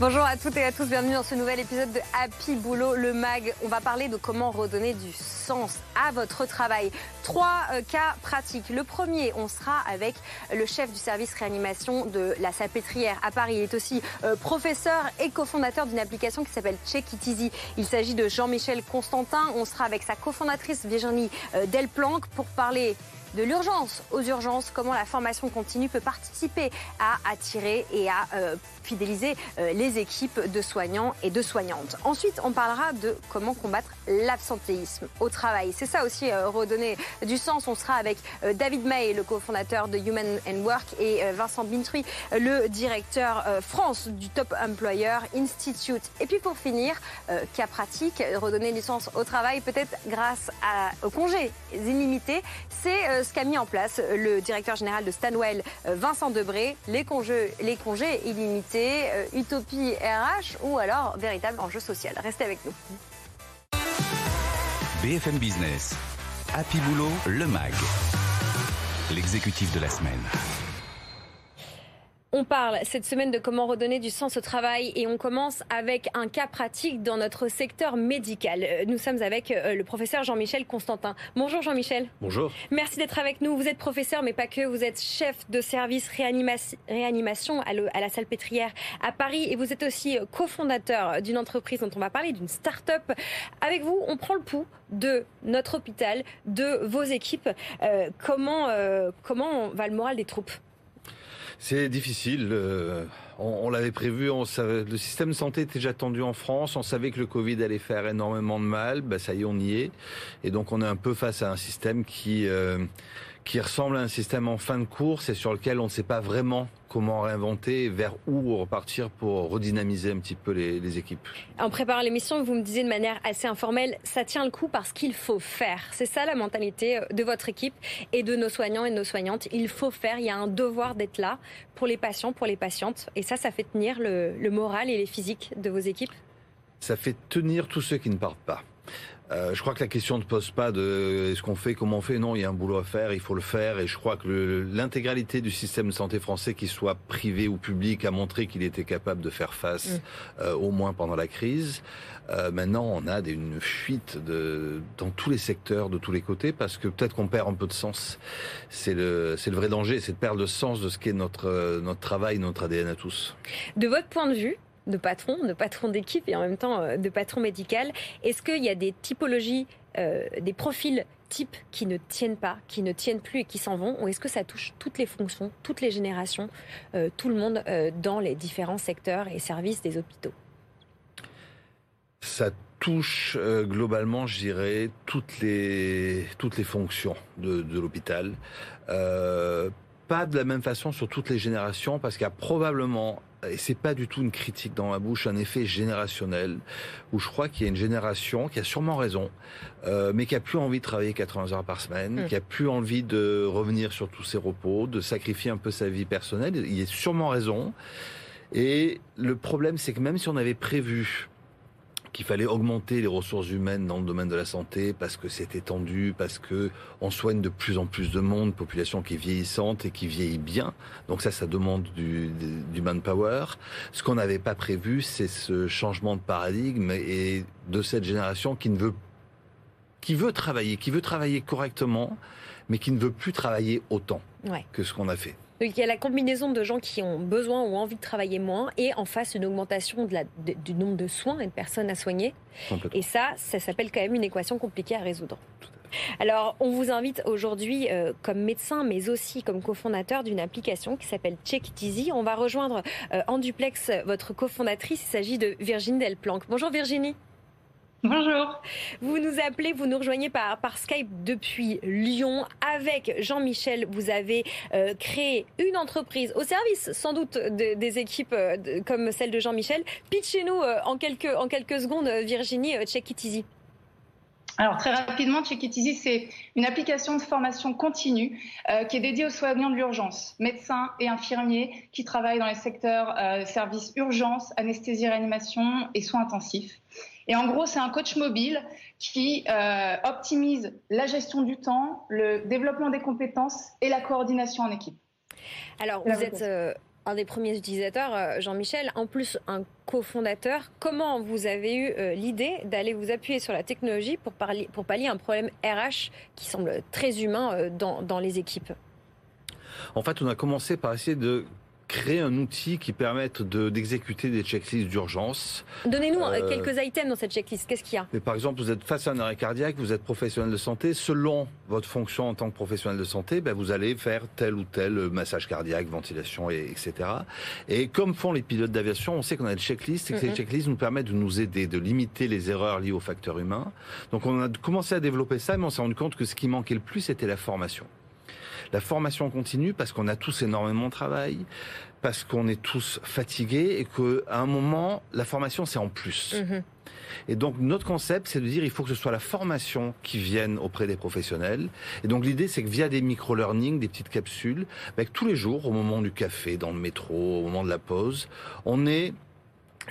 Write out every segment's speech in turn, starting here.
Bonjour à toutes et à tous, bienvenue dans ce nouvel épisode de Happy Boulot, le MAG. On va parler de comment redonner du sens à votre travail. Trois euh, cas pratiques. Le premier, on sera avec le chef du service réanimation de la Salpêtrière à Paris. Il est aussi euh, professeur et cofondateur d'une application qui s'appelle Check It Easy. Il s'agit de Jean-Michel Constantin. On sera avec sa cofondatrice Virginie euh, Delplanque pour parler de l'urgence aux urgences, comment la formation continue peut participer à attirer et à euh, fidéliser euh, les équipes de soignants et de soignantes. Ensuite, on parlera de comment combattre l'absentéisme au travail. C'est ça aussi euh, redonner du sens. On sera avec David May, le cofondateur de Human and Work, et Vincent Bintruy, le directeur France du Top Employer Institute. Et puis pour finir, cas pratique, redonner du sens au travail, peut-être grâce à, au congé illimité. C'est ce qu'a mis en place le directeur général de Stanwell, euh, Vincent Debré. Les congés, les congés illimités, euh, utopie RH ou alors véritable enjeu social. Restez avec nous. BFM Business. Happy Boulot, le MAG. L'exécutif de la semaine. On parle cette semaine de comment redonner du sens au travail et on commence avec un cas pratique dans notre secteur médical. Euh, nous sommes avec euh, le professeur Jean-Michel Constantin. Bonjour Jean-Michel. Bonjour. Merci d'être avec nous. Vous êtes professeur, mais pas que. Vous êtes chef de service réanimation à, la Salpêtrière à Paris et vous êtes aussi euh, cofondateur d'une entreprise dont on va parler, d'une start-up. Avec vous, on prend le pouls de notre hôpital, de vos équipes. comment, comment va le moral des troupes? C'est difficile. Euh, on, l'avait prévu. On savait, le système de santé était déjà tendu en France. On savait que le Covid allait faire énormément de mal. Bah, ça y est, on y est. Et donc, on est un peu face à un système qui euh, qui ressemble à un système en fin de course et sur lequel on ne sait pas vraiment comment réinventer, vers où repartir pour redynamiser un petit peu les, équipes. En préparant l'émission, vous me disiez de manière assez informelle, ça tient le coup parce qu'il faut faire. C'est ça la mentalité euh, de votre équipe et de nos soignants et de nos soignantes. Il faut faire, il y a un devoir d'être là pour les patients, pour les patientes. Et ça, ça fait tenir le, le moral et les physiques de vos équipes Ça fait tenir tous ceux qui ne partent pas. Euh, je crois que la question ne pose pas de est-ce qu'on fait, comment on fait? Non, il y a un boulot à faire, il faut le faire. Et je crois que l'intégralité du système de santé français, qu'il soit privé ou public, a montré qu'il était capable de faire face, mm. euh, au moins pendant la crise. Euh, maintenant, on a des, une fuite de, dans tous les secteurs, de tous les côtés, parce que peut-être qu'on perd un peu de sens. C'est le, c'est le vrai danger, c'est de perdre le sens de ce qu'est notre, notre travail, notre ADN à tous. De votre point de vue, de patron, de patron d'équipe et en même temps euh, de patron médical. Est-ce qu'il y a des typologies, euh, des profils types qui ne tiennent pas, qui ne tiennent plus et qui s'en vont? Ou est-ce que ça touche toutes les fonctions, toutes les générations, euh, tout le monde dans les différents secteurs et services des hôpitaux? Ça touche globalement, je dirais, toutes les, toutes les fonctions de, de l'hôpital. pas de la même façon sur toutes les générations, parce qu'il y a probablement et c'est pas du tout une critique dans ma bouche, un effet générationnel où je crois qu'il y a une génération qui a sûrement raison, euh, mais qui a plus envie de travailler 80 heures par semaine, mmh. qui a plus envie de revenir sur tous ses repos, de sacrifier un peu sa vie personnelle. Il y a sûrement raison. Et le problème, c'est que même si on avait prévu qu'il fallait augmenter les ressources humaines dans le domaine de la santé parce que c'est tendu, parce que on soigne de plus en plus de monde, population qui est vieillissante et qui vieillit bien. Donc ça, ça demande du, du manpower. Ce qu'on n'avait pas prévu, c'est ce changement de paradigme et de cette génération qui ne veut qui veut travailler, qui veut travailler correctement, mais qui ne veut plus travailler autant que ce qu'on a fait. Donc il y a la combinaison de gens qui ont besoin ou envie de travailler moins et en face une augmentation de la, du nombre de soins et de personnes à soigner. Et ça, ça s'appelle quand même une équation compliquée à résoudre. Alors, on vous invite aujourd'hui euh, comme médecin, mais aussi comme cofondateur d'une application qui s'appelle Check Easy. On va rejoindre euh, en duplex votre cofondatrice. Il s'agit de Virginie Delplanque. Bonjour Virginie. Bonjour. Vous nous appelez, vous nous rejoignez par, par Skype depuis Lyon. Avec Jean-Michel, vous avez euh, créé une entreprise au service sans doute des équipes euh, comme celle de Jean-Michel. Pitchez-nous euh, en, quelques, en quelques secondes, Virginie, Check It Easy. Alors très rapidement, Check It Easy, c'est une application de formation continue qui est dédiée aux soignants de l'urgence, médecins et infirmiers qui travaillent dans les secteurs services urgence, anesthésie, réanimation et soins intensifs. Et en gros, c'est un coach mobile qui euh, optimise la gestion du temps, le développement des compétences et la coordination en équipe. Alors, vous êtes euh, un des premiers utilisateurs, euh, Jean-Michel, en plus un cofondateur. Comment vous avez eu l'idée d'aller vous appuyer sur la technologie pour, parler, pour pallier un problème RH qui semble très humain dans, dans les équipes? En fait, on a commencé par essayer de créer un outil qui permette d'exécuter des checklists d'urgence. Donnez-nous euh, quelques items dans cette checklist. Qu'est-ce qu'il y a? Par exemple, vous êtes face à un arrêt cardiaque, vous êtes professionnel de santé. Selon votre fonction en tant que professionnel de santé, ben, vous allez faire tel ou tel massage cardiaque, ventilation, et, etc. Et comme font les pilotes d'aviation, on sait qu'on a des checklists et que ces checklists nous permettent de nous aider, de limiter les erreurs liées aux facteurs humains. Donc on a commencé à développer ça, mais on s'est rendu compte que ce qui manquait le plus, c'était la formation. La formation continue parce qu'on a tous énormément de travail, parce qu'on est tous fatigués et qu'à un moment, la formation, c'est en plus. Mhm. Et donc notre concept, c'est de dire il faut que ce soit la formation qui vienne auprès des professionnels. Et donc l'idée, c'est que via des micro-learning, des petites capsules, avec tous les jours, au moment du café, dans le métro, au moment de la pause, on est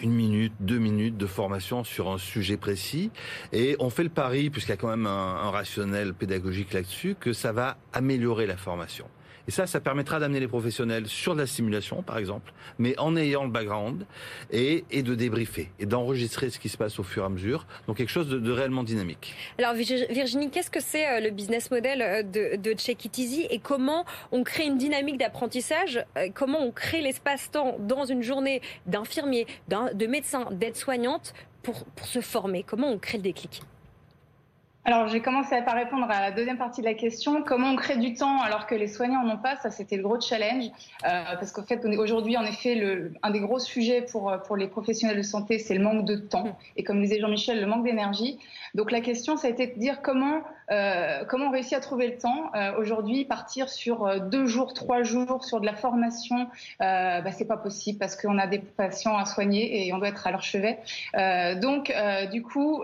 une minute, deux minutes de formation sur un sujet précis. Et on fait le pari, puisqu'il y a quand même un, rationnel pédagogique là-dessus, que ça va améliorer la formation. Et ça, ça permettra d'amener les professionnels sur de la simulation, par exemple, mais en ayant le background et, de débriefer et d'enregistrer ce qui se passe au fur et à mesure. Donc quelque chose de, réellement dynamique. Alors Virginie, qu'est-ce que c'est euh, le business model euh, de, de Check It Easy et comment on crée une dynamique d'apprentissage euh, Comment on crée l'espace-temps dans une journée d'infirmier, de médecin, d'aide-soignante pour, pour se former? Comment on crée le déclic? Alors, j'ai commencé par répondre à la deuxième partie de la question. Comment on crée du temps alors que les soignants n'en ont pas? Ça, c'était le gros challenge. Euh, parce qu'en fait, aujourd'hui, en effet, le, un des gros sujets pour, pour les professionnels de santé, c'est le manque de temps. Et comme disait Jean-Michel, le manque d'énergie. Donc, la question, ça a été de dire comment, euh, comment on réussit à trouver le temps. Euh, aujourd'hui, partir sur euh, deux jours, trois jours sur de la formation, euh, bah, c'est pas possible parce qu'on a des patients à soigner et on doit être à leur chevet. Donc, du coup,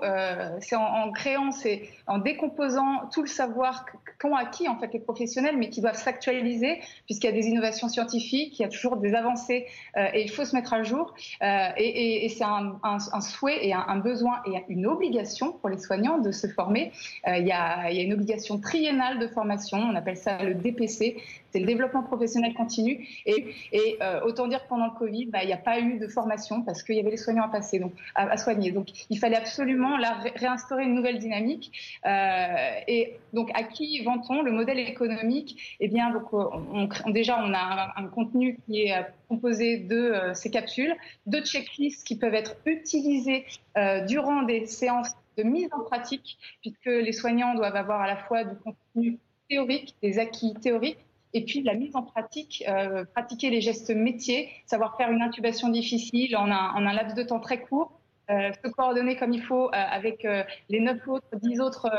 c'est en, créant ces en décomposant tout le savoir qu'ont acquis en fait les professionnels, mais qui doivent s'actualiser puisqu'il y a des innovations scientifiques, il y a toujours des avancées et il faut se mettre à jour. Et, c'est un, souhait et un, un, besoin et une obligation pour les soignants de se former. Il, y a, il y a une obligation triennale de formation, on appelle ça le DPC, c'est le développement professionnel continu. Et, euh, autant dire que pendant le Covid, bah, il n'y a pas eu de formation parce qu'il y avait les soignants à passer, donc à, soigner. Donc il fallait absolument là, réinstaurer une nouvelle dynamique. Euh, et donc à qui vend-on le modèle économique? Eh bien, donc, on, déjà, on a un, contenu qui est euh, composé de ces capsules, de checklists qui peuvent être utilisées durant des séances de mise en pratique, puisque les soignants doivent avoir à la fois du contenu théorique, des acquis théoriques, et puis la mise en pratique, euh, pratiquer les gestes métiers, savoir faire une intubation difficile en un, laps de temps très court, euh, se coordonner comme il faut euh, avec les neuf autres, dix autres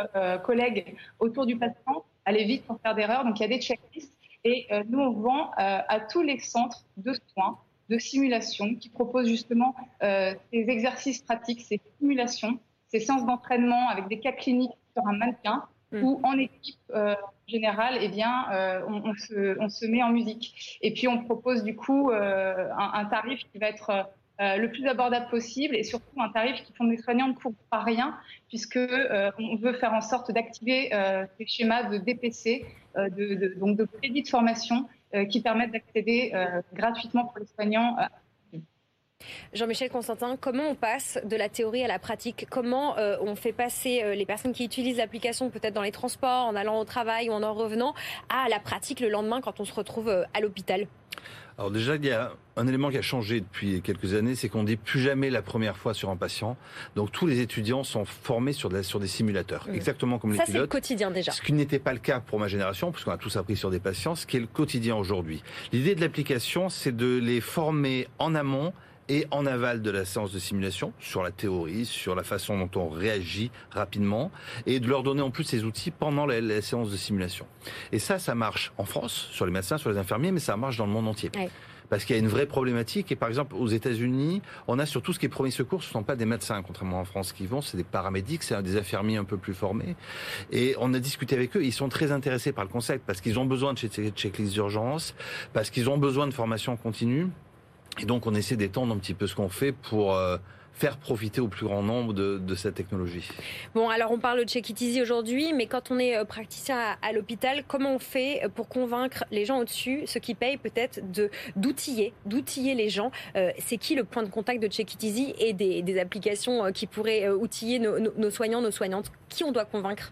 collègues autour du patient, aller vite pour faire d'erreurs. Donc il y a des checklists et nous on vend à tous les centres de soins de simulation qui proposent justement ces exercices pratiques, ces simulations, ces séances d'entraînement avec des cas cliniques sur un mannequin Mm. où en équipe euh, générale, eh bien, euh, on, on, se, on, se, met en musique. Et puis on propose du coup euh, un, un, tarif qui va être euh, le plus abordable possible et surtout un tarif qui font des soignants ne coûte pas rien puisque on veut faire en sorte d'activer ces schémas de DPC, de, de, donc de crédit de formation qui permettent d'accéder gratuitement pour les soignants Jean-Michel Constantin, comment on passe de la théorie à la pratique? Comment euh, on fait passer euh, les personnes qui utilisent l'application peut-être dans les transports, en allant au travail ou en en revenant, à la pratique le lendemain quand on se retrouve euh, à l'hôpital? Alors déjà, il y a un élément qui a changé depuis quelques années, c'est qu'on dit plus jamais la première fois sur un patient. Donc tous les étudiants sont formés sur, de la, sur des simulateurs, mmh. exactement comme les pilotes. Ça, c'est le quotidien déjà. Ce qui n'était pas le cas pour ma génération, puisqu'on a tous appris sur des patients, ce qui est le quotidien aujourd'hui. L'idée de l'application, c'est de les former en amont et en aval de la séance de simulation, sur la théorie, sur la façon dont on réagit rapidement, et de leur donner en plus ces outils pendant la, la séance de simulation. Et ça, ça marche en France, sur les médecins, sur les infirmiers, mais ça marche dans le monde entier. Ouais parce qu'il y a une vraie problématique. Et par exemple, aux États-Unis, on a sur tout ce qui est premier secours, ce ne sont pas des médecins, contrairement en France qui vont, c'est des paramédics, c'est des infirmiers un peu plus formés. Et on a discuté avec eux, ils sont très intéressés par le concept parce qu'ils ont besoin de checklists d'urgence, parce qu'ils ont besoin de formation continue. Et donc on essaie d'étendre un petit peu ce qu'on fait pour euh, faire profiter au plus grand nombre de, cette technologie. Bon, alors on parle de Check It Easy aujourd'hui, mais quand on est euh, praticien à, l'hôpital, comment on fait pour convaincre les gens au-dessus, ceux qui payent peut-être, de d'outiller, d'outiller les gens? Euh, C'est qui le point de contact de Check It Easy et des, applications euh, qui pourraient outiller nos, soignants, nos soignantes? Qui on doit convaincre?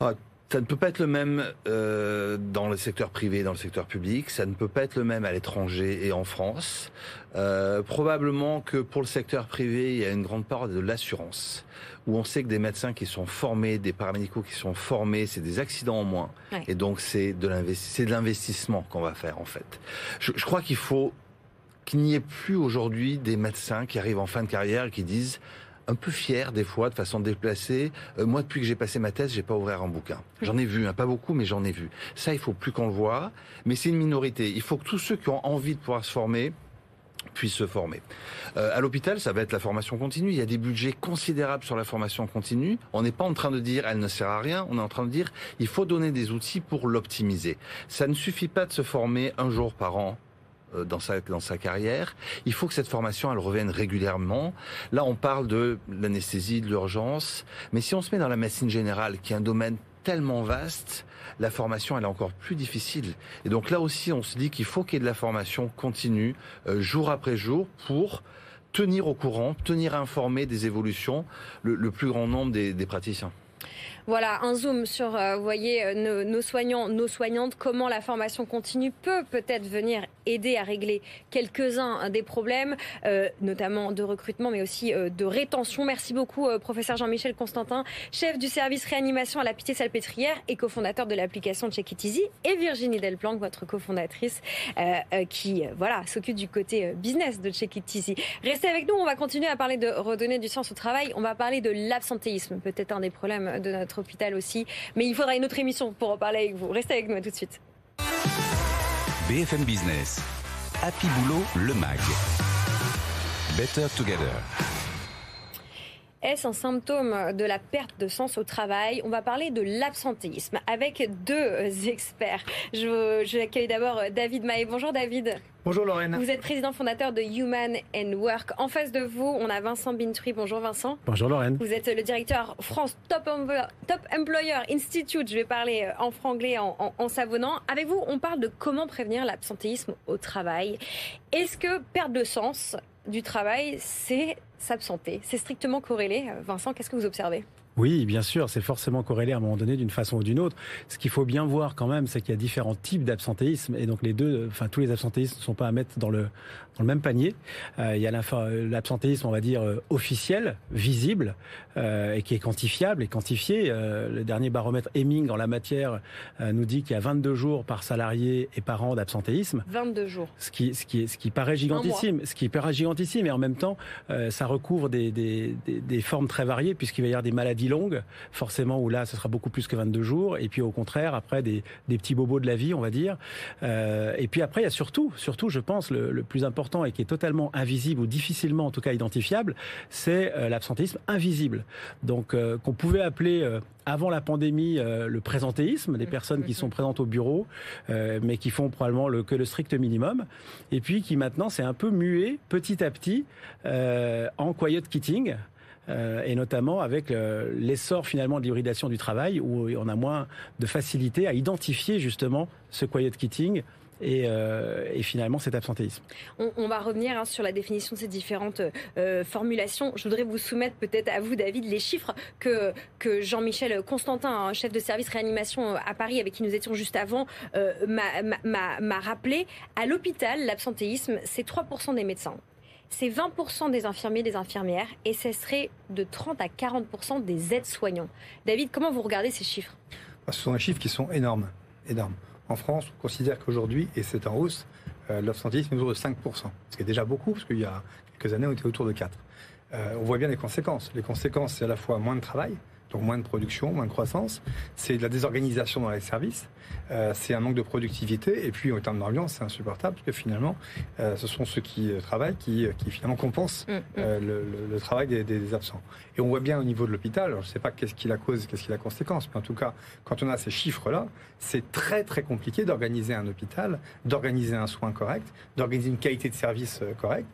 Ah, ça ne peut pas être le même euh, dans le secteur privé, dans le secteur public. Ça ne peut pas être le même à l'étranger et en France. Euh, probablement que pour le secteur privé, il y a une grande part de l'assurance, où on sait que des médecins qui sont formés, des paramédicaux qui sont formés, c'est des accidents en moins. Et donc c'est de l'investissement qu'on va faire en fait. Je, je crois qu'il faut qu'il n'y ait plus aujourd'hui des médecins qui arrivent en fin de carrière et qui disent un peu fier des fois, de façon déplacée. Euh, moi, depuis que j'ai passé ma thèse, j'ai pas ouvert un bouquin. J'en ai vu, hein, pas beaucoup, mais j'en ai vu. Ça, il faut plus qu'on le voit. Mais c'est une minorité. Il faut que tous ceux qui ont envie de pouvoir se former puissent se former. Euh, à l'hôpital, ça va être la formation continue. Il y a des budgets considérables sur la formation continue. On n'est pas en train de dire elle ne sert à rien. On est en train de dire il faut donner des outils pour l'optimiser. Ça ne suffit pas de se former un jour par an dans sa, dans sa carrière. Il faut que cette formation, elle revienne régulièrement. Là, on parle de l'anesthésie, de l'urgence. Mais si on se met dans la médecine générale, qui est un domaine tellement vaste, la formation, elle est encore plus difficile. Et donc là aussi, on se dit qu'il faut qu'il y ait de la formation continue, euh, jour après jour, pour tenir au courant, tenir informé des évolutions le, plus grand nombre des praticiens. Voilà, un zoom sur, euh, vous voyez, euh, nos, soignants, nos soignantes, comment la formation continue peut peut-être venir aider à régler quelques-uns hein, des problèmes, euh, notamment de recrutement, mais aussi de rétention. Merci beaucoup, professeur Jean-Michel Constantin, chef du service réanimation à la Pitié-Salpêtrière et cofondateur de l'application Check It Easy, et Virginie Delplanque, votre cofondatrice, qui voilà s'occupe du côté business de Check It Easy. Restez avec nous, on va continuer à parler de redonner du sens au travail. On va parler de l'absentéisme, peut-être un des problèmes de notre hôpital aussi. Mais il faudra une autre émission pour en parler avec vous. Restez avec nous tout de suite. BFM Business. Happy Boulot, le MAG. Better Together. Est-ce un symptôme de la perte de sens au travail? On va parler de l'absentéisme avec deux experts. Je, j'accueille d'abord David Maé. Bonjour David. Bonjour Lorraine. Vous êtes président fondateur de Human and Work. En face de vous, on a Vincent Bintry. Bonjour Vincent. Bonjour Lorraine. Vous êtes le directeur France Top, Employer Institute. Je vais parler en franglais en, en savonnant. Avec vous, on parle de comment prévenir l'absentéisme au travail. Est-ce que perte de sens du travail, c'est s'absenter. C'est strictement corrélé. Euh, Vincent, qu'est-ce que vous observez? Oui, bien sûr, c'est forcément corrélé à un moment donné d'une façon ou d'une autre. Ce qu'il faut bien voir quand même, c'est qu'il y a différents types d'absentéisme et donc les deux, enfin tous les absentéismes ne sont pas à mettre dans le dans le même panier. Euh, il y a l'absentéisme, on va dire euh, officiel, visible euh, et qui est quantifiable et quantifié. Euh, le dernier baromètre Hemming en la matière nous dit qu'il y a 22 jours par salarié et par an d'absentéisme. 22 jours. Ce qui ce qui ce qui paraît gigantissime, ce qui paraît gigantissime et en même temps ça recouvre des des, des, des formes très variées puisqu'il va y avoir des maladies longue, forcément, où là, ce sera beaucoup plus que 22 jours. Et puis, au contraire, après, des, des petits bobos de la vie, on va dire. Euh, et puis après, il y a surtout, surtout, je pense, le, plus important et qui est totalement invisible ou difficilement, en tout cas, identifiable, c'est euh, l'absentéisme invisible. Donc, euh, qu'on pouvait appeler euh, avant la pandémie le présentéisme, des personnes qui sont présentes au bureau, mais qui font probablement le, que le strict minimum, et puis qui maintenant c'est un peu mué petit à petit en quiet quitting. Euh, et notamment avec l'essor finalement de l'hybridation du travail où on a moins de facilité à identifier justement ce quiet quitting et, euh, finalement cet absentéisme. On, va revenir hein, sur la définition de ces différentes euh, formulations. Je voudrais vous soumettre peut-être à vous, David, les chiffres que, que Jean-Michel Constantin, chef de service réanimation à Paris, avec qui nous étions juste avant, euh, m'a rappelé. À l'hôpital, l'absentéisme, c'est 3% des médecins c'est 20% des infirmiers, des infirmières, et ce serait de 30 à 40% des aides-soignants. David, comment vous regardez ces chiffres? Bah, Ce sont des chiffres qui sont énormes, énormes. En France, on considère qu'aujourd'hui, et c'est en hausse, euh, l'absentéisme est autour de 5%, ce qui est déjà beaucoup, parce qu'il y a quelques années, on était autour de 4%. Euh, on voit bien les conséquences. Les conséquences, c'est à la fois moins de travail, donc moins de production, moins de croissance. C'est de la désorganisation dans les services. Euh, c'est un manque de productivité. Et puis, en termes d'ambiance, c'est insupportable parce que finalement, euh, ce sont ceux qui euh, travaillent qui, qui finalement compensent mm, mm. le, travail des, absents. Et on voit bien au niveau de l'hôpital, je ne sais pas qu'est-ce qui la cause, qu'est-ce qui la conséquence, mais en tout cas, quand on a ces chiffres-là, c'est très très compliqué d'organiser un hôpital, d'organiser un soin correct, d'organiser une qualité de service correcte,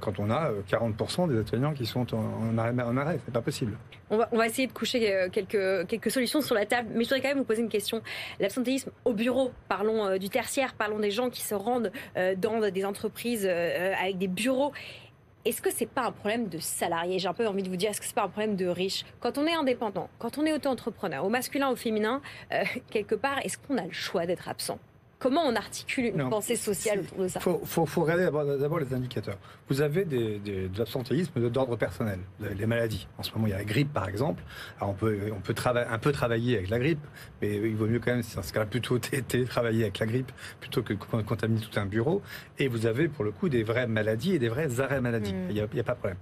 quand on a 40% des soignants qui sont en, arrêt. En arrêt. C'est pas possible. On va, essayer de coucher quelques, quelques solutions sur la table, mais je voudrais quand même vous poser une question. L'absentéisme au bureau, parlons euh, du tertiaire, parlons des gens qui se rendent euh, dans des entreprises euh, avec des bureaux. Est-ce que c'est pas un problème de salarié J'ai un peu envie de vous dire, est-ce que c'est pas un problème de riche Quand on est indépendant, quand on est auto-entrepreneur, au masculin, au féminin, quelque part, est-ce qu'on a le choix d'être absent? Comment on articule une pensée sociale autour de ça Il faut, regarder d'abord les indicateurs. Vous avez des, de l'absentéisme d'ordre personnel, les maladies. En ce moment, il y a la grippe, par exemple. Alors, on peut, on peut un peu travailler avec la grippe, mais il vaut mieux quand même, dans ce cas-là, plutôt télétravailler avec la grippe plutôt que contaminer tout un bureau. Et vous avez, pour le coup, des vraies maladies et des vrais arrêts maladie. Hmm. Il n'y a, a, pas de problème.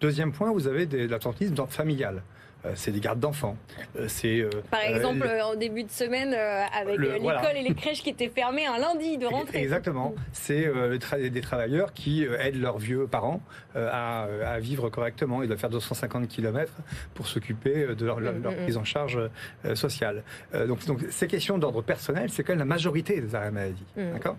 Deuxième point, vous avez de l'absentéisme d'ordre familial. Euh, c'est des gardes d'enfants. Euh, c'est euh, par exemple en début de semaine avec l'école et les crèches qui étaient fermées un lundi de rentrée. Exactement. C'est des travailleurs qui aident leurs vieux parents à, vivre correctement. Ils doivent faire 250 km pour s'occuper de leur, mm, mm, mm. prise en charge sociale. donc, donc ces questions d'ordre personnel, c'est quand même la majorité des arrêts maladie. D'accord?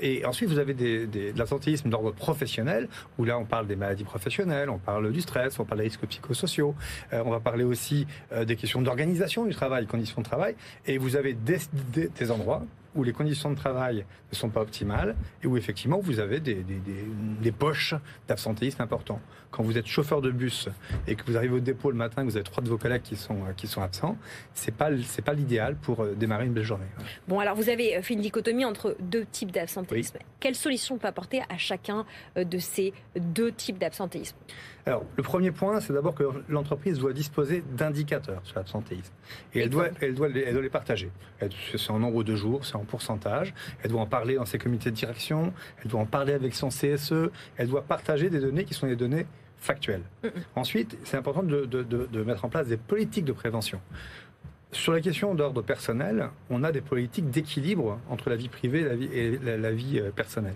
et ensuite, vous avez des, de l'absentéisme d'ordre professionnel, où là, on parle des maladies professionnelles, on parle du stress, on parle des risques psychosociaux, on va parler aussi euh, des questions d'organisation du travail, conditions de travail, et vous avez des, des, endroits où les conditions de travail ne sont pas optimales et où effectivement vous avez des, des, des, poches d'absentéisme importants. Quand vous êtes chauffeur de bus et que vous arrivez au dépôt le matin, que vous avez trois de vos collègues qui sont, qui sont absents, c'est pas c'est pas l'idéal pour euh, démarrer une belle journée. Bon, alors vous avez fait une dichotomie entre deux types d'absentéisme. Quelle solution on peut apporter à chacun euh, de ces deux types d'absentéisme? Alors, le premier point, c'est d'abord que l'entreprise doit disposer d'indicateurs sur l'absentéisme. Et elle doit, elle, doit elle doit les partager. C'est en nombre de jours, c'est en pourcentage. Elle doit en parler dans ses comités de direction, elle doit en parler avec son CSE, elle doit partager des données qui sont des données factuelles. Ensuite, c'est important de, de, de mettre en place des politiques de prévention. Sur la question d'ordre personnel, on a des politiques d'équilibre entre la vie privée et la vie, la, euh, personnelle.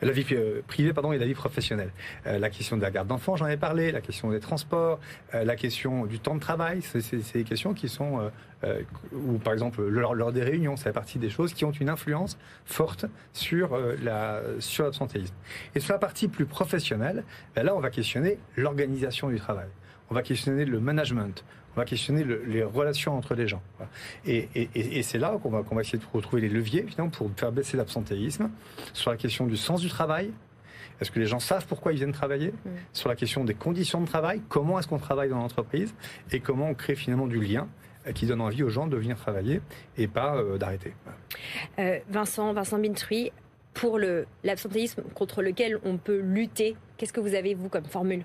La vie euh, privée pardon, et la vie professionnelle. Euh, la question de la garde d'enfants, j'en ai parlé, la question des transports, la question du temps de travail, c'est des questions qui sont, ou par exemple lors, des réunions, ça fait partie des choses qui ont une influence forte sur la sur l'absentéisme. Et sur la partie plus professionnelle, ben là on va questionner l'organisation du travail. On va questionner le management, on va questionner les relations entre les gens. Et, c'est là qu'on va, va, essayer de retrouver les leviers finalement, pour faire baisser l'absentéisme sur la question du sens du travail. Est-ce que les gens savent pourquoi ils viennent travailler mm. Sur la question des conditions de travail, comment est-ce qu'on travaille dans l'entreprise et comment on crée finalement du lien euh, qui donne envie aux gens de venir travailler et pas euh, d'arrêter. Euh, Vincent, Vincent Bintruy, pour l'absentéisme contre lequel on peut lutter, qu'est-ce que vous avez, vous, comme formule?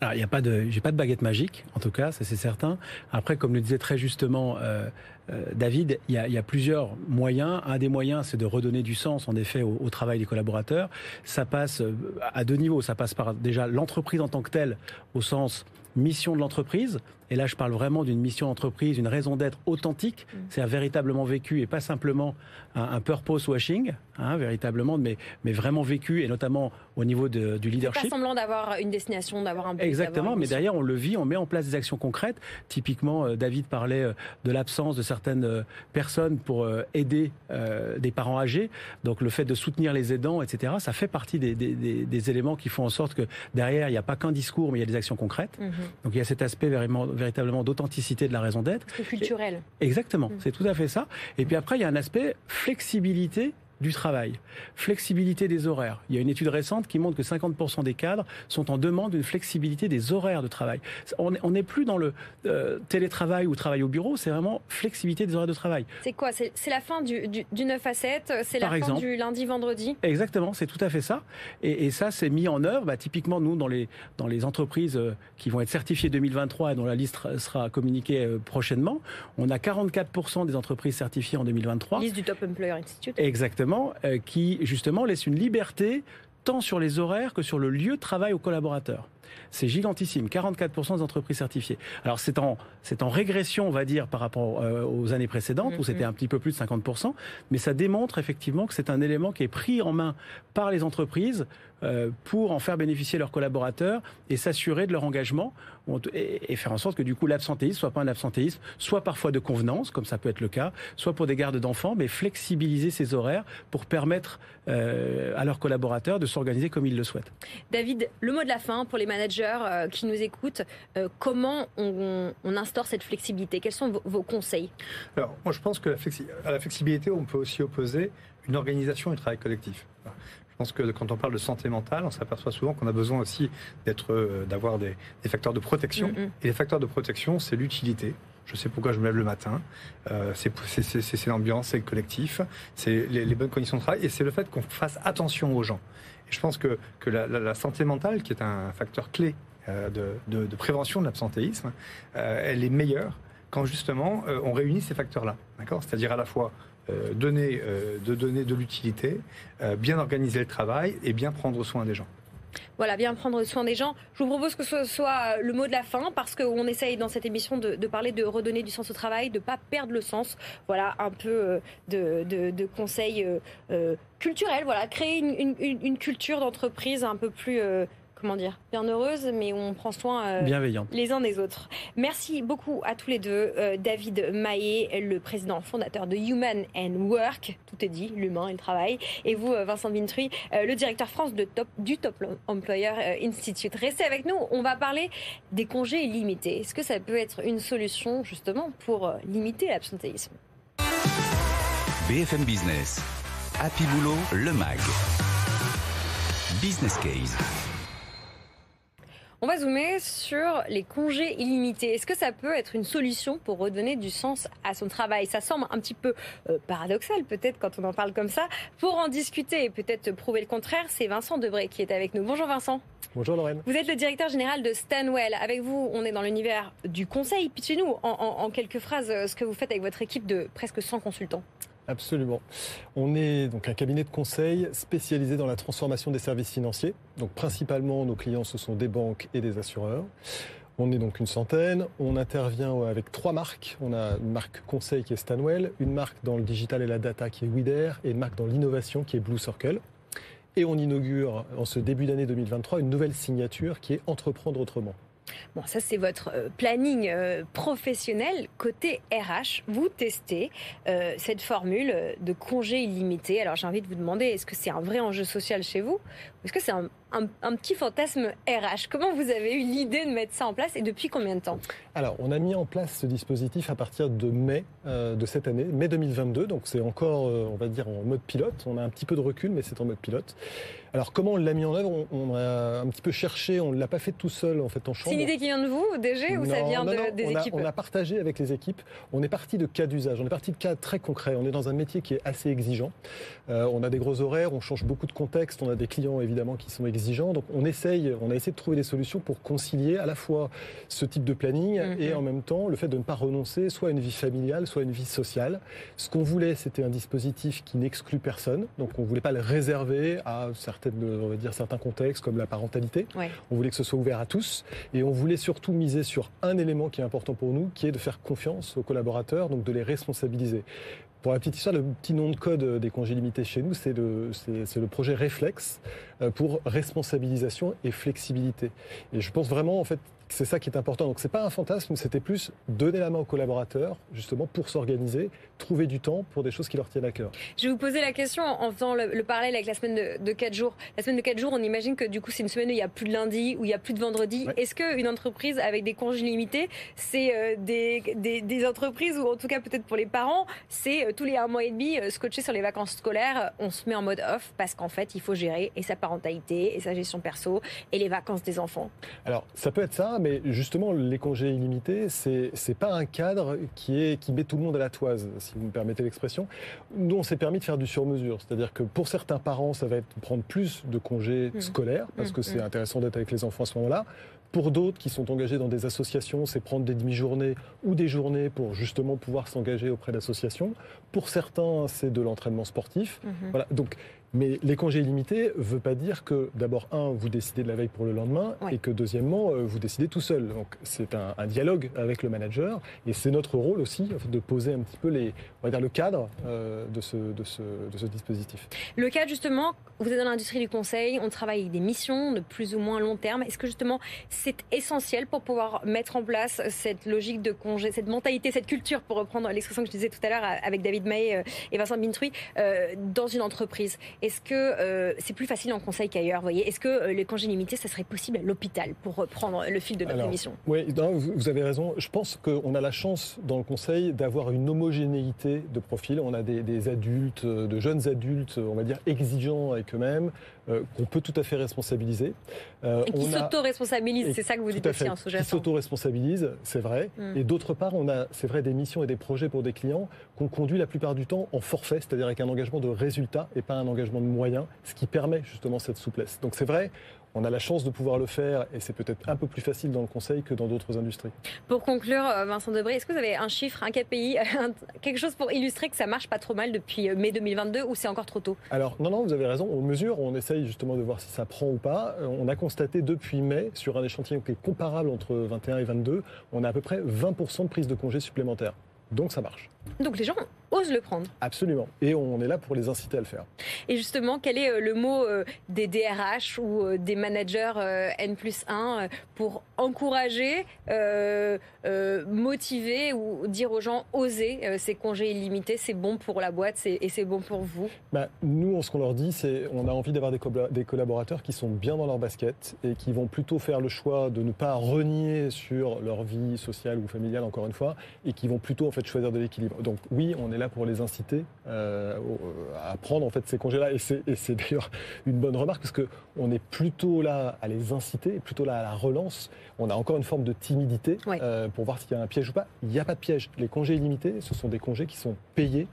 Alors, il n'y a pas de, j'ai pas de baguette magique, en tout cas, ça c'est certain. Après, comme le disait très justement euh, euh, David, il y, a, y, a, plusieurs moyens. Un des moyens, c'est de redonner du sens, en effet, au, au, travail des collaborateurs. Ça passe euh, à deux niveaux. Ça passe par déjà l'entreprise en tant que telle, au sens mission de l'entreprise. Et là, je parle vraiment d'une mission d'entreprise, une raison d'être authentique, mm. c'est-à-dire véritablement vécu et pas simplement un, purpose washing, hein, véritablement, mais, mais vraiment vécu et notamment au niveau de, du leadership. Pas semblant d'avoir une destination, d'avoir un but. Exactement, mais derrière, on le vit, on met en place des actions concrètes. Typiquement, euh, David parlait euh, de l'absence de certaines euh, personnes pour aider des parents âgés. Donc, le fait de soutenir les aidants, etc., ça fait partie des, des, des, éléments qui font en sorte que derrière, il n'y a pas qu'un discours, mais il y a des actions concrètes. Mm-hmm. Donc, il y a cet aspect vraiment véritablement d'authenticité de la raison d'être. C'est culturel. exactement, mm. c'est tout à fait ça. Et puis après, il y a un aspect flexibilité du travail, flexibilité des horaires. Il y a une étude récente qui montre que 50% des cadres sont en demande d'une flexibilité des horaires de travail. On n'est plus dans le euh, télétravail ou travail au bureau, c'est vraiment flexibilité des horaires de travail. C'est quoi? C'est la fin du, 9 à 7 C'est la fin du lundi-vendredi Exactement, c'est tout à fait ça. Et, ça, c'est mis en œuvre, bah, typiquement, nous, dans les, dans les entreprises euh, qui vont être certifiées 2023 et dont la liste sera communiquée euh, prochainement, on a 44% des entreprises certifiées en 2023. Liste du Top Employer Institute. Exactement euh, qui justement laisse une liberté tant sur les horaires que sur le lieu de travail aux collaborateurs. C'est gigantissime, 44% des entreprises certifiées. Alors c'est en, c'est en régression, on va dire, par rapport euh, aux années précédentes, où mm-hmm. c'était un petit peu plus de 50%, mais ça démontre effectivement que c'est un élément qui est pris en main par les entreprises pour en faire bénéficier leurs collaborateurs et s'assurer de leur engagement et faire en sorte que du coup l'absentéisme soit pas un absentéisme, soit parfois de convenance, comme ça peut être le cas, soit pour des gardes d'enfants, mais flexibiliser ces horaires pour permettre euh, à leurs collaborateurs de s'organiser comme ils le souhaitent. David, le mot de la fin pour les managers euh, qui nous écoutent, comment on, instaure cette flexibilité? Quels sont vos, conseils? Alors moi je pense que la, à la flexibilité on peut aussi opposer une organisation et un travail collectif. Je pense que quand on parle de santé mentale, on s'aperçoit souvent qu'on a besoin aussi d'être, euh, d'avoir des, facteurs de protection. Mm, mm. Et les facteurs de protection, c'est l'utilité. Je sais pourquoi je me lève le matin. Euh, c'est l'ambiance, c'est le collectif, c'est les, bonnes conditions de travail et c'est le fait qu'on fasse attention aux gens. Et je pense que, que la, santé mentale, qui est un facteur clé euh, de, de, prévention de l'absentéisme, elle est meilleure quand justement on réunit ces facteurs-là. D'accord? C'est-à-dire à la fois euh, donner, euh, de donner de l'utilité, euh, bien organiser le travail et bien prendre soin des gens. Voilà, bien prendre soin des gens. Je vous propose que ce soit le mot de la fin parce qu'on essaye dans cette émission de, parler de redonner du sens au travail, de ne pas perdre le sens. Voilà, un peu de, conseils culturels. Voilà, créer une culture d'entreprise un peu plus comment dire, bien heureuse, mais on prend soin euh, les uns des autres. Merci beaucoup à tous les deux. Euh, David Maillet, le président fondateur de Human and Work, tout est dit, l'humain et le travail. Et vous, euh, Vincent Vintruy, le directeur France de top, du Top Employer Institute. Restez avec nous, on va parler des congés illimités. Est-ce que ça peut être une solution justement pour limiter l'absentéisme? BFM Business, Happy Boulot, le MAG. Business Case. On va zoomer sur les congés illimités. Est-ce que ça peut être une solution pour redonner du sens à son travail? Ça semble un petit peu euh, paradoxal peut-être quand on en parle comme ça. Pour en discuter et peut-être prouver le contraire, c'est Vincent Debré qui est avec nous. Bonjour Vincent. Bonjour Lorraine. Vous êtes le directeur général de Stanwell. Avec vous, on est dans l'univers du conseil. Pitchez-nous en, en quelques phrases euh, ce que vous faites avec votre équipe de presque 100 consultants. Absolument. On est donc un cabinet de conseil spécialisé dans la transformation des services financiers. Donc principalement, nos clients, ce sont des banques et des assureurs. On est donc une centaine. On intervient avec trois marques. On a une marque conseil qui est Stanwell, une marque dans le digital et la data qui est Wider et une marque dans l'innovation qui est Blue Circle. Et on inaugure en ce début d'année 2023 une nouvelle signature qui est Entreprendre autrement. Bon, ça c'est votre euh, planning euh, professionnel. Côté RH, vous testez euh, cette formule de congé illimité. Alors j'ai envie de vous demander, est-ce que c'est un vrai enjeu social chez vous Ou est-ce que c'est un, petit fantasme RH Comment vous avez eu l'idée de mettre ça en place et depuis combien de temps? Alors on a mis en place ce dispositif à partir de mai de cette année, mai 2022. Donc c'est encore, on va dire, en mode pilote. On a un petit peu de recul, mais c'est en mode pilote. Alors comment on l'a mis en œuvre? On, a un petit peu cherché, on ne l'a pas fait tout seul en fait en chambre. C'est une idée qui vient de vous, DG, ou ça vient des équipes On a partagé avec les équipes. On est parti de cas d'usage, on est parti de cas très concrets. On est dans un métier qui est assez exigeant. Euh, on a des gros horaires, on change beaucoup de contexte, on a des clients évidemment qui sont exigeants. Donc on essaye, on a essayé de trouver des solutions pour concilier à la fois ce type de planning mhm. et en même temps le fait de ne pas renoncer soit à une vie familiale, soit à une vie sociale. Ce qu'on voulait, c'était un dispositif qui n'exclut personne. Donc on voulait pas le réserver à certains on va dire, certains contextes comme la parentalité. On voulait que ce soit ouvert à tous et on voulait surtout miser sur un élément qui est important pour nous, qui est de faire confiance aux collaborateurs, donc de les responsabiliser. Pour la petite histoire, le petit nom de code des congés limités chez nous, c'est le, le projet Réflexe euh, pour responsabilisation et flexibilité. Et je pense vraiment, en fait, c'est ça qui est important. Donc c'est pas un fantasme, c'était plus donner la main aux collaborateurs, justement, pour s'organiser, trouver du temps pour des choses qui leur tiennent à cœur. Je vais vous poser la question en faisant le, parallèle avec la semaine de, de, 4 jours. La semaine de 4 jours, on imagine que du coup c'est une semaine où il n'y a plus de lundi, où il n'y a plus de vendredi. Est-ce qu'une entreprise avec des congés limités, c'est euh, des, des, entreprises, ou en tout cas peut-être pour les parents, c'est euh, tous les un mois et demi euh, scotché sur les vacances scolaires, on se met en mode off parce qu'en fait il faut gérer et sa parentalité et sa gestion perso et les vacances des enfants? Alors ça peut être ça, mais justement, les congés illimités, c'est n'est pas un cadre qui, est, qui met tout le monde à la toise, si vous me permettez l'expression. Nous, on s'est permis de faire du sur-mesure. C'est-à-dire que pour certains parents, ça va être prendre plus de congés mmh. scolaires, parce que mmh, c'est mmh. intéressant d'être avec les enfants à ce moment-là. Pour d'autres qui sont engagés dans des associations, c'est prendre des demi-journées ou des journées pour justement pouvoir s'engager auprès d'associations. Pour certains, c'est de l'entraînement sportif. Voilà. Donc, Mais les congés illimités ne veut pas dire que d'abord, un, vous décidez de la veille pour le lendemain et que deuxièmement, euh, vous décidez tout seul. Donc c'est un, dialogue avec le manager et c'est notre rôle aussi de poser un petit peu les, on va dire, le cadre euh, de, ce, de, ce, de ce dispositif. Le cadre, justement, vous êtes dans l'industrie du conseil, on travaille avec des missions de plus ou moins long terme. Est-ce que justement c'est essentiel pour pouvoir mettre en place cette logique de congé, cette mentalité, cette culture, pour reprendre l'expression que je disais tout à l'heure avec David Maé et Vincent Bintruy, dans une entreprise? Est-ce que euh, c'est plus facile en conseil qu'ailleurs voyez? Est-ce que euh, les congés limités, ça serait possible à l'hôpital pour reprendre le fil de notre émission? Oui, vous avez raison. Je pense qu'on a la chance dans le conseil d'avoir une homogénéité de profil. On a des, adultes, euh, de jeunes adultes, on va dire exigeants avec eux-mêmes, qu'on peut tout à fait responsabiliser. Et qui s'auto-responsabilisent, c'est ça que vous dites aussi en sous-jacent. Qui s'auto-responsabilisent, c'est vrai. Hmm. Et d'autre part, on a, c'est vrai, des missions et des projets pour des clients qu'on conduit la plupart du temps en forfait, c'est-à-dire avec un engagement de résultat et pas un engagement de moyens, ce qui permet justement cette souplesse. Donc c'est vrai, on a la chance de pouvoir le faire et c'est peut-être un peu plus facile dans le conseil que dans d'autres industries. Pour conclure, euh, Vincent Debré, est-ce que vous avez un chiffre, un KPI, quelque chose pour illustrer que ça marche pas trop mal depuis euh, mai 2022 ou c'est encore trop tôt? Alors non, non, vous avez raison. On mesure, on essaye justement de voir si ça prend ou pas. Euh, on a constaté depuis mai, sur un échantillon qui est comparable entre 21 et 22, on a à peu près 20% de prise de congés supplémentaires. Donc ça marche. Donc les gens osent le prendre. Absolument. Et on est là pour les inciter à le faire. Et justement, quel est euh, le mot euh, des DRH ou euh, des managers N plus 1 pour encourager, motiver ou dire aux gens oser ces congés illimités C'est bon pour la boîte et c'est bon pour vous? Bah, Nous, ce qu'on leur dit, c'est on a envie d'avoir des collaborateurs qui sont bien dans leur basket et qui vont plutôt faire le choix de ne pas renier sur leur vie sociale ou familiale, encore une fois, et qui vont plutôt en fait choisir de l'équilibre. Donc oui, on est là pour les inciter euh, à prendre en fait ces congés-là. Et c'est d'ailleurs une bonne remarque parce qu'on est plutôt là à les inciter, plutôt là à la relance. On a encore une forme de timidité euh, pour voir s'il y a un piège ou pas. Il n'y a pas de piège. Les congés illimités, ce sont des congés qui sont payés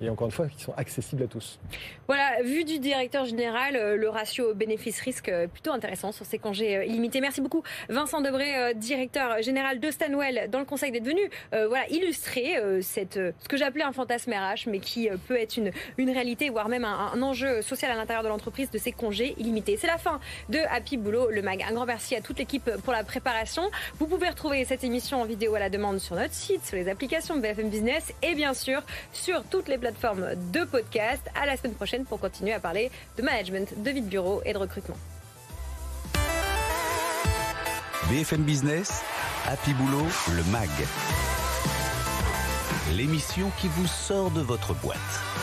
et encore une fois qui sont accessibles à tous. Voilà, vu du directeur général, euh, le ratio bénéfice-risque euh, plutôt intéressant sur ces congés euh, illimités. Merci beaucoup Vincent Debré, directeur général de Stanwell dans le conseil d'être venu voilà, illustrer cette, ce que j'appelais un fantasme RH, mais qui peut être une, une réalité, voire même un, enjeu social à l'intérieur de l'entreprise de ces congés illimités. C'est la fin de Happy Boulot, le mag. Un grand merci à toute l'équipe pour la préparation. Vous pouvez retrouver cette émission en vidéo à la demande sur notre site, sur les applications BFM Business et bien sûr sur toutes les plateforme de podcast. À la semaine prochaine pour continuer à parler de management, de vie de bureau et de recrutement. BFM Business, Happy Boulot, le MAG. L'émission qui vous sort de votre boîte.